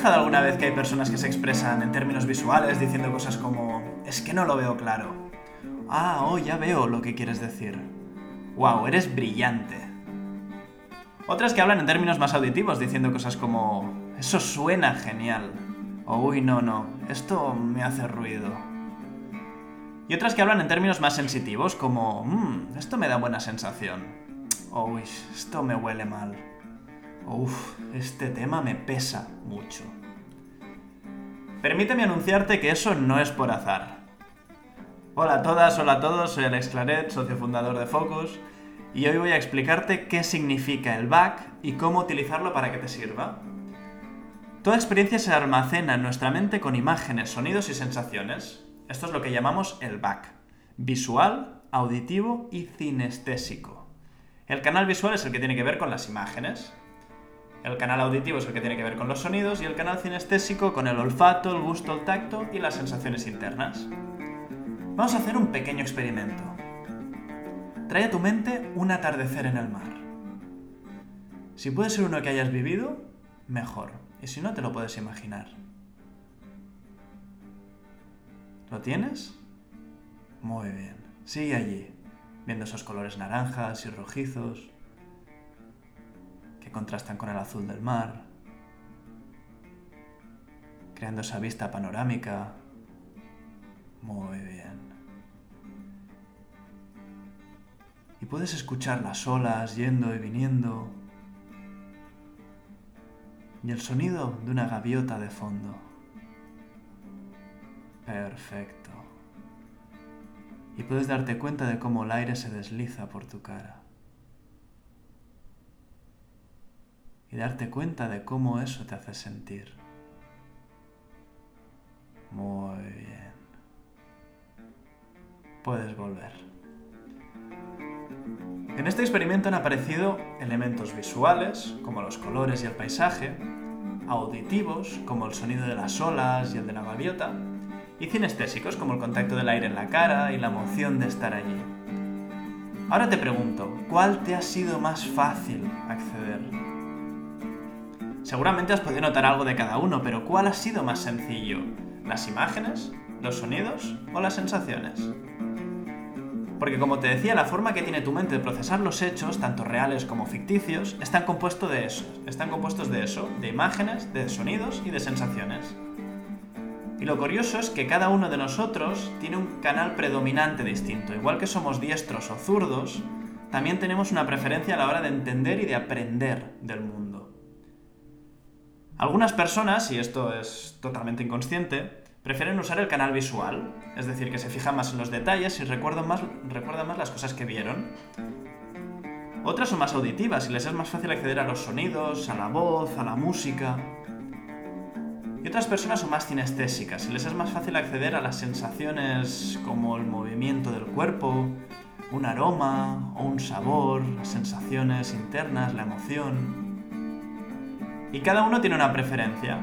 fijado alguna vez que hay personas que se expresan en términos visuales diciendo cosas como es que no lo veo claro? Ah, oh, ya veo lo que quieres decir. Wow, eres brillante. Otras que hablan en términos más auditivos diciendo cosas como eso suena genial. O uy, no, no, esto me hace ruido. Y otras que hablan en términos más sensitivos como mmm, esto me da buena sensación. O uy, esto me huele mal. Uf, este tema me pesa mucho. Permíteme anunciarte que eso no es por azar. Hola a todas, hola a todos, soy Alex Claret, socio fundador de Focus, y hoy voy a explicarte qué significa el back y cómo utilizarlo para que te sirva. Toda experiencia se almacena en nuestra mente con imágenes, sonidos y sensaciones. Esto es lo que llamamos el back. Visual, auditivo y cinestésico. El canal visual es el que tiene que ver con las imágenes. El canal auditivo es el que tiene que ver con los sonidos y el canal cinestésico con el olfato, el gusto, el tacto y las sensaciones internas. Vamos a hacer un pequeño experimento. Trae a tu mente un atardecer en el mar. Si puede ser uno que hayas vivido, mejor. Y si no, te lo puedes imaginar. ¿Lo tienes? Muy bien. Sigue allí, viendo esos colores naranjas y rojizos, contrastan con el azul del mar, creando esa vista panorámica. Muy bien. Y puedes escuchar las olas yendo y viniendo. Y el sonido de una gaviota de fondo. Perfecto. Y puedes darte cuenta de cómo el aire se desliza por tu cara. Y darte cuenta de cómo eso te hace sentir. Muy bien. Puedes volver. En este experimento han aparecido elementos visuales, como los colores y el paisaje, auditivos, como el sonido de las olas y el de la gaviota, y cinestésicos, como el contacto del aire en la cara y la emoción de estar allí. Ahora te pregunto, ¿cuál te ha sido más fácil acceder? Seguramente has podido notar algo de cada uno, pero ¿cuál ha sido más sencillo? ¿Las imágenes? ¿Los sonidos? ¿O las sensaciones? Porque como te decía, la forma que tiene tu mente de procesar los hechos, tanto reales como ficticios, están, compuesto de eso, están compuestos de eso, de imágenes, de sonidos y de sensaciones. Y lo curioso es que cada uno de nosotros tiene un canal predominante distinto. Igual que somos diestros o zurdos, también tenemos una preferencia a la hora de entender y de aprender del mundo. Algunas personas, y esto es totalmente inconsciente, prefieren usar el canal visual, es decir, que se fijan más en los detalles y recuerdan más, las cosas que vieron. Otras son más auditivas y les es más fácil acceder a los sonidos, a la voz, a la música. Y otras personas son más cinestésicas y les es más fácil acceder a las sensaciones como el movimiento del cuerpo, un aroma o un sabor, las sensaciones internas, la emoción. Y cada uno tiene una preferencia.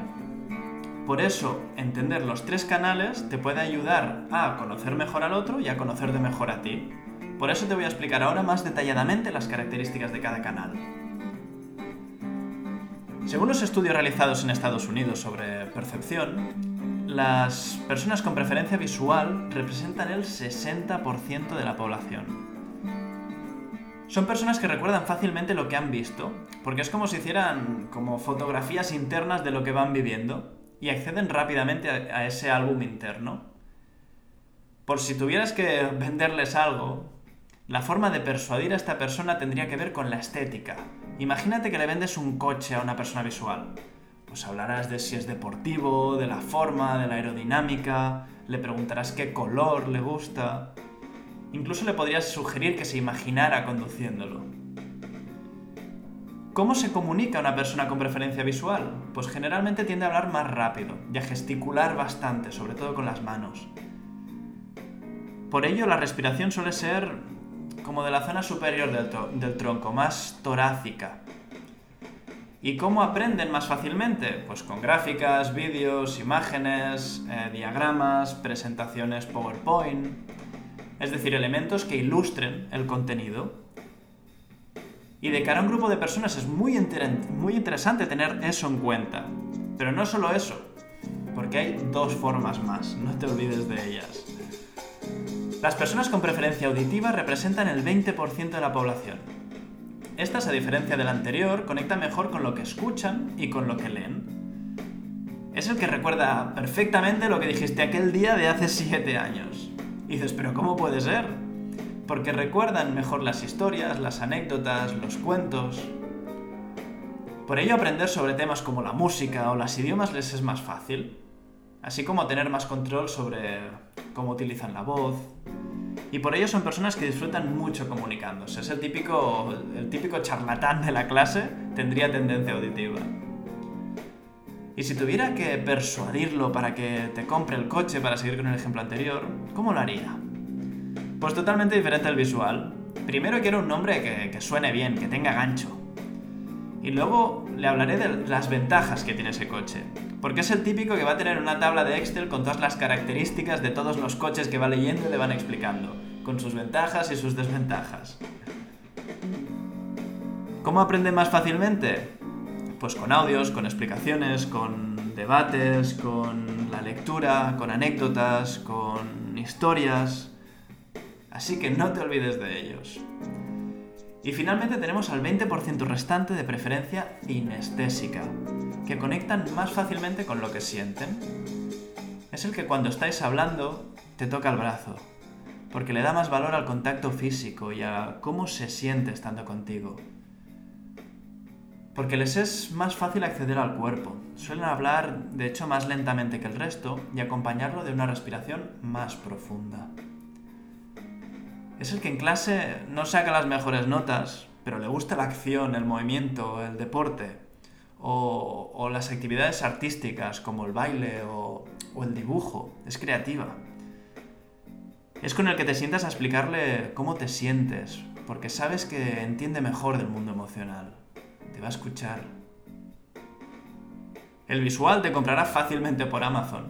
Por eso, entender los tres canales te puede ayudar a conocer mejor al otro y a conocerte mejor a ti. Por eso te voy a explicar ahora más detalladamente las características de cada canal. Según los estudios realizados en Estados Unidos sobre percepción, las personas con preferencia visual representan el 60% de la población. Son personas que recuerdan fácilmente lo que han visto, porque es como si hicieran como fotografías internas de lo que van viviendo y acceden rápidamente a, ese álbum interno. Por si tuvieras que venderles algo, la forma de persuadir a esta persona tendría que ver con la estética. Imagínate que le vendes un coche a una persona visual. Pues hablarás de si es deportivo, de la forma, de la aerodinámica, le preguntarás qué color le gusta. Incluso le podrías sugerir que se imaginara conduciéndolo. ¿Cómo se comunica una persona con preferencia visual? Pues generalmente tiende a hablar más rápido y a gesticular bastante, sobre todo con las manos. Por ello, la respiración suele ser como de la zona superior del, tronco, más torácica. ¿Y cómo aprenden más fácilmente? Pues con gráficas, vídeos, imágenes, eh, diagramas, presentaciones PowerPoint es decir, elementos que ilustren el contenido. Y de cara a un grupo de personas es muy, muy interesante tener eso en cuenta. Pero no solo eso, porque hay dos formas más, no te olvides de ellas. Las personas con preferencia auditiva representan el 20% de la población. Estas, a diferencia del anterior, conectan mejor con lo que escuchan y con lo que leen. Es el que recuerda perfectamente lo que dijiste aquel día de hace 7 años. Y dices, pero ¿cómo puede ser? Porque recuerdan mejor las historias, las anécdotas, los cuentos. Por ello aprender sobre temas como la música o los idiomas les es más fácil, así como tener más control sobre cómo utilizan la voz. Y por ello son personas que disfrutan mucho comunicándose. Es el típico, el típico charlatán de la clase, tendría tendencia auditiva. Y si tuviera que persuadirlo para que te compre el coche, para seguir con el ejemplo anterior, ¿cómo lo haría? Pues totalmente diferente al visual. Primero quiero un nombre que, suene bien, que tenga gancho. Y luego le hablaré de las ventajas que tiene ese coche. Porque es el típico que va a tener una tabla de Excel con todas las características de todos los coches que va leyendo y le van explicando, con sus ventajas y sus desventajas. ¿Cómo aprende más fácilmente? Pues con audios, con explicaciones, con debates, con la lectura, con anécdotas, con historias. Así que no te olvides de ellos. Y finalmente tenemos al 20% restante de preferencia inestésica, que conectan más fácilmente con lo que sienten. Es el que cuando estáis hablando te toca el brazo, porque le da más valor al contacto físico y a cómo se siente estando contigo. Porque les es más fácil acceder al cuerpo. Suelen hablar, de hecho, más lentamente que el resto y acompañarlo de una respiración más profunda. Es el que en clase no saca las mejores notas, pero le gusta la acción, el movimiento, el deporte, o, las actividades artísticas como el baile o, o el dibujo. Es creativa. Es con el que te sientas a explicarle cómo te sientes, porque sabes que entiende mejor del mundo emocional. Te va a escuchar. El visual te comprará fácilmente por Amazon,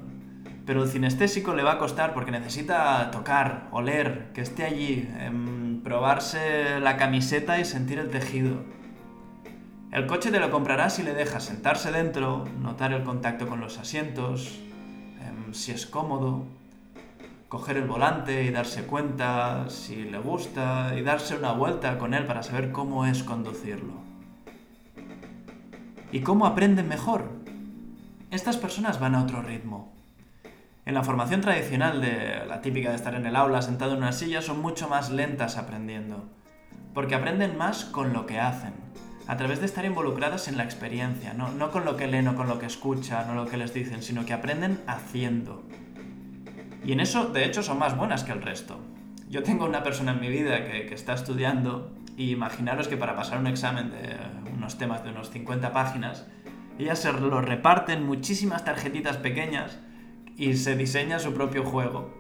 pero el cinestésico le va a costar porque necesita tocar, oler, que esté allí, em, probarse la camiseta y sentir el tejido. El coche te lo comprará si le dejas sentarse dentro, notar el contacto con los asientos, em, si es cómodo, coger el volante y darse cuenta si le gusta y darse una vuelta con él para saber cómo es conducirlo. ¿Y cómo aprenden mejor? Estas personas van a otro ritmo. En la formación tradicional de la típica de estar en el aula sentado en una silla son mucho más lentas aprendiendo, porque aprenden más con lo que hacen, a través de estar involucradas en la experiencia, no, con lo que leen o con lo que escuchan o lo que les dicen, sino que aprenden haciendo. Y en eso, de hecho, son más buenas que el resto. Yo tengo una persona en mi vida que, que está estudiando y imaginaros que para pasar un examen de temas de unos 50 páginas, ella se lo reparte en muchísimas tarjetitas pequeñas y se diseña su propio juego.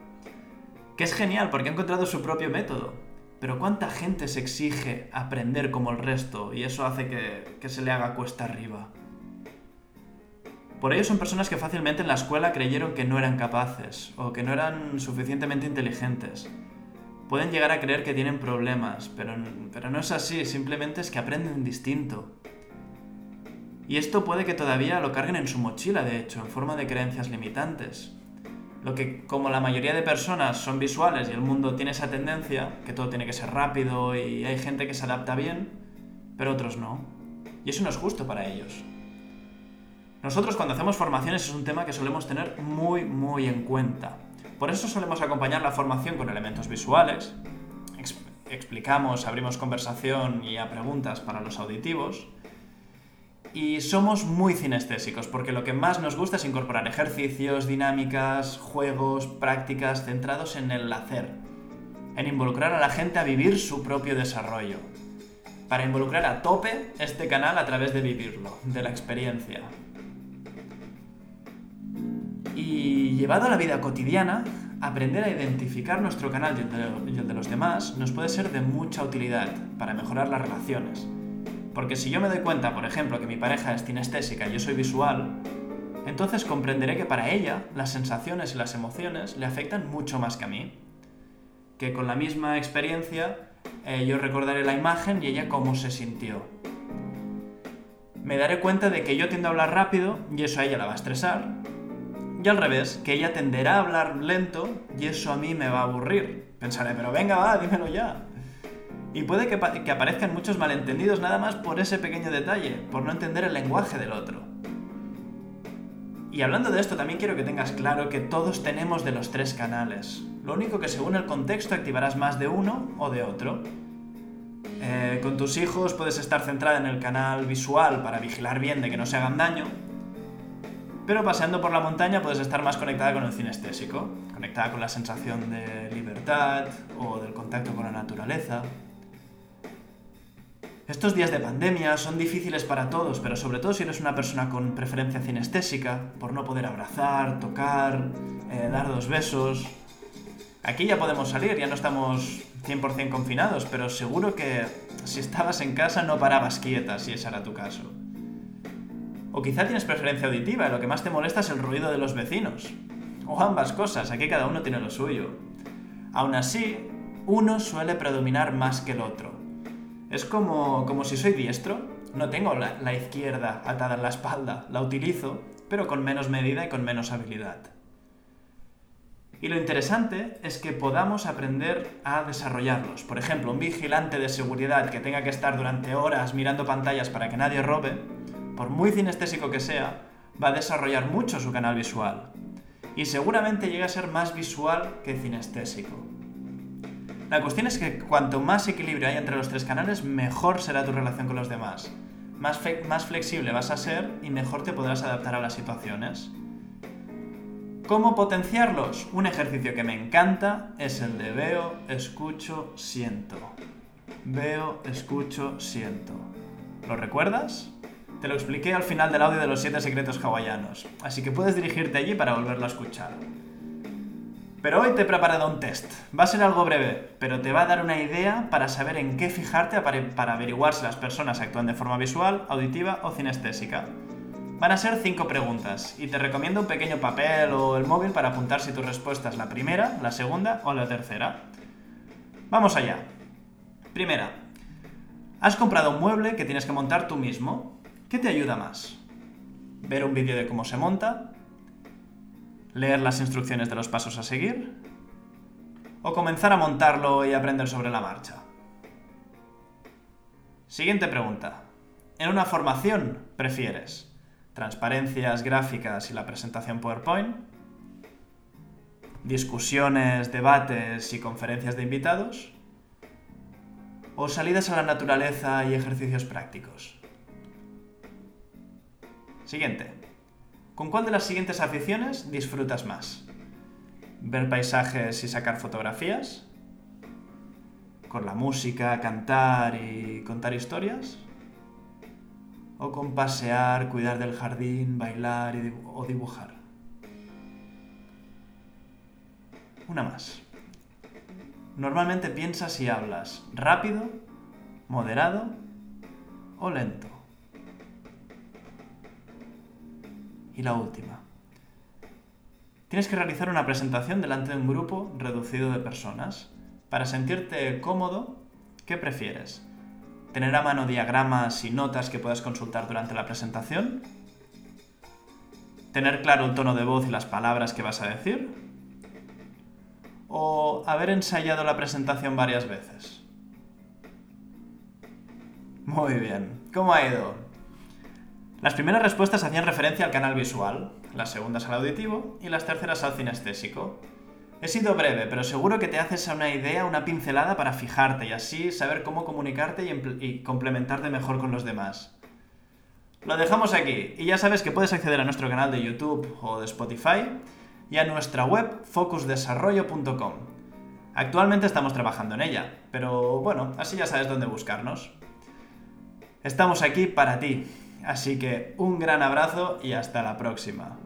Que es genial porque ha encontrado su propio método. Pero ¿cuánta gente se exige aprender como el resto y eso hace que, se le haga cuesta arriba? Por ello son personas que fácilmente en la escuela creyeron que no eran capaces o que no eran suficientemente inteligentes. Pueden llegar a creer que tienen problemas, pero, pero no es así, simplemente es que aprenden distinto. Y esto puede que todavía lo carguen en su mochila, de hecho, en forma de creencias limitantes. Lo que, como la mayoría de personas son visuales y el mundo tiene esa tendencia, que todo tiene que ser rápido y hay gente que se adapta bien, pero otros no. Y eso no es justo para ellos. Nosotros cuando hacemos formaciones es un tema que solemos tener muy, muy en cuenta. Por eso solemos acompañar la formación con elementos visuales, explicamos, abrimos conversación y a preguntas para los auditivos, y somos muy cinestésicos, porque lo que más nos gusta es incorporar ejercicios, dinámicas, juegos, prácticas centrados en el hacer, en involucrar a la gente a vivir su propio desarrollo. Para involucrar a tope este canal a través de vivirlo, de la experiencia. Y llevado a la vida cotidiana, aprender a identificar nuestro canal y el de los demás nos puede ser de mucha utilidad para mejorar las relaciones porque si yo me doy cuenta, por ejemplo, que mi pareja es kinestésica y yo soy visual, entonces comprenderé que para ella las sensaciones y las emociones le afectan mucho más que a mí. Que con la misma experiencia eh, yo recordaré la imagen y ella cómo se sintió. me daré cuenta de que yo tiendo a hablar rápido y eso a ella la va a estresar. Y al revés, que ella tenderá a hablar lento y eso a mí me va a aburrir. Pensaré, pero venga, va, dímelo ya. Y puede que, aparezcan muchos malentendidos nada más por ese pequeño detalle, por no entender el lenguaje del otro. Y hablando de esto, también quiero que tengas claro que todos tenemos de los tres canales. Lo único que según el contexto activarás más de uno o de otro. Eh, con tus hijos puedes estar centrada en el canal visual para vigilar bien de que no se hagan daño, pero paseando por la montaña puedes estar más conectada con el cinestésico, conectada con la sensación de libertad o del contacto con la naturaleza. Estos días de pandemia son difíciles para todos, pero sobre todo si eres una persona con preferencia cinestésica, por no poder abrazar, tocar, eh, dar dos besos. Aquí ya podemos salir, ya no estamos 100% confinados, pero seguro que si estabas en casa no parabas quieta, si ese era tu caso. O quizá tienes preferencia auditiva y lo que más te molesta es el ruido de los vecinos. O ambas cosas, aquí cada uno tiene lo suyo. Aún así, uno suele predominar más que el otro. Es como, como si soy diestro, no tengo la, la izquierda atada en la espalda, la utilizo, pero con menos medida y con menos habilidad. Y lo interesante es que podamos aprender a desarrollarlos. Por ejemplo, un vigilante de seguridad que tenga que estar durante horas mirando pantallas para que nadie robe, por muy cinestésico que sea, va a desarrollar mucho su canal visual. Y seguramente llegue a ser más visual que cinestésico. La cuestión es que cuanto más equilibrio hay entre los tres canales, mejor será tu relación con los demás. Más, más flexible vas a ser y mejor te podrás adaptar a las situaciones. ¿Cómo potenciarlos? Un ejercicio que me encanta es el de veo, escucho, siento. Veo, escucho, siento. ¿Lo recuerdas? Te lo expliqué al final del audio de los 7 secretos hawaianos, así que puedes dirigirte allí para volverlo a escuchar. Pero hoy te he preparado un test. Va a ser algo breve, pero te va a dar una idea para saber en qué fijarte para averiguar si las personas actúan de forma visual, auditiva o cinestésica. Van a ser cinco preguntas y te recomiendo un pequeño papel o el móvil para apuntar si tu respuesta es la primera, la segunda o la tercera. Vamos allá. Primera. Has comprado un mueble que tienes que montar tú mismo. ¿Qué te ayuda más? ¿Ver un vídeo de cómo se monta? ¿Leer las instrucciones de los pasos a seguir? ¿O comenzar a montarlo y aprender sobre la marcha? Siguiente pregunta. ¿En una formación prefieres transparencias gráficas y la presentación PowerPoint, discusiones, debates y conferencias de invitados, o salidas a la naturaleza y ejercicios prácticos. Siguiente. ¿Con cuál de las siguientes aficiones disfrutas más? ¿Ver paisajes y sacar fotografías? ¿Con la música, cantar y contar historias? o con pasear, cuidar del jardín, bailar o dibujar. Una más. Normalmente piensas y hablas rápido, moderado o lento. Y la última. Tienes que realizar una presentación delante de un grupo reducido de personas. Para sentirte cómodo, ¿qué prefieres? tener a mano diagramas y notas que puedas consultar durante la presentación, tener claro el tono de voz y las palabras que vas a decir, o haber ensayado la presentación varias veces. Muy bien, ¿cómo ha ido? Las primeras respuestas hacían referencia al canal visual, las segundas al auditivo y las terceras al cinestésico. He sido breve, pero seguro que te haces una idea, una pincelada para fijarte y así saber cómo comunicarte y, complementarte mejor con los demás. Lo dejamos aquí y ya sabes que puedes acceder a nuestro canal de YouTube o de Spotify y a nuestra web focusdesarrollo.com. Actualmente estamos trabajando en ella, pero bueno, así ya sabes dónde buscarnos. Estamos aquí para ti, así que un gran abrazo y hasta la próxima.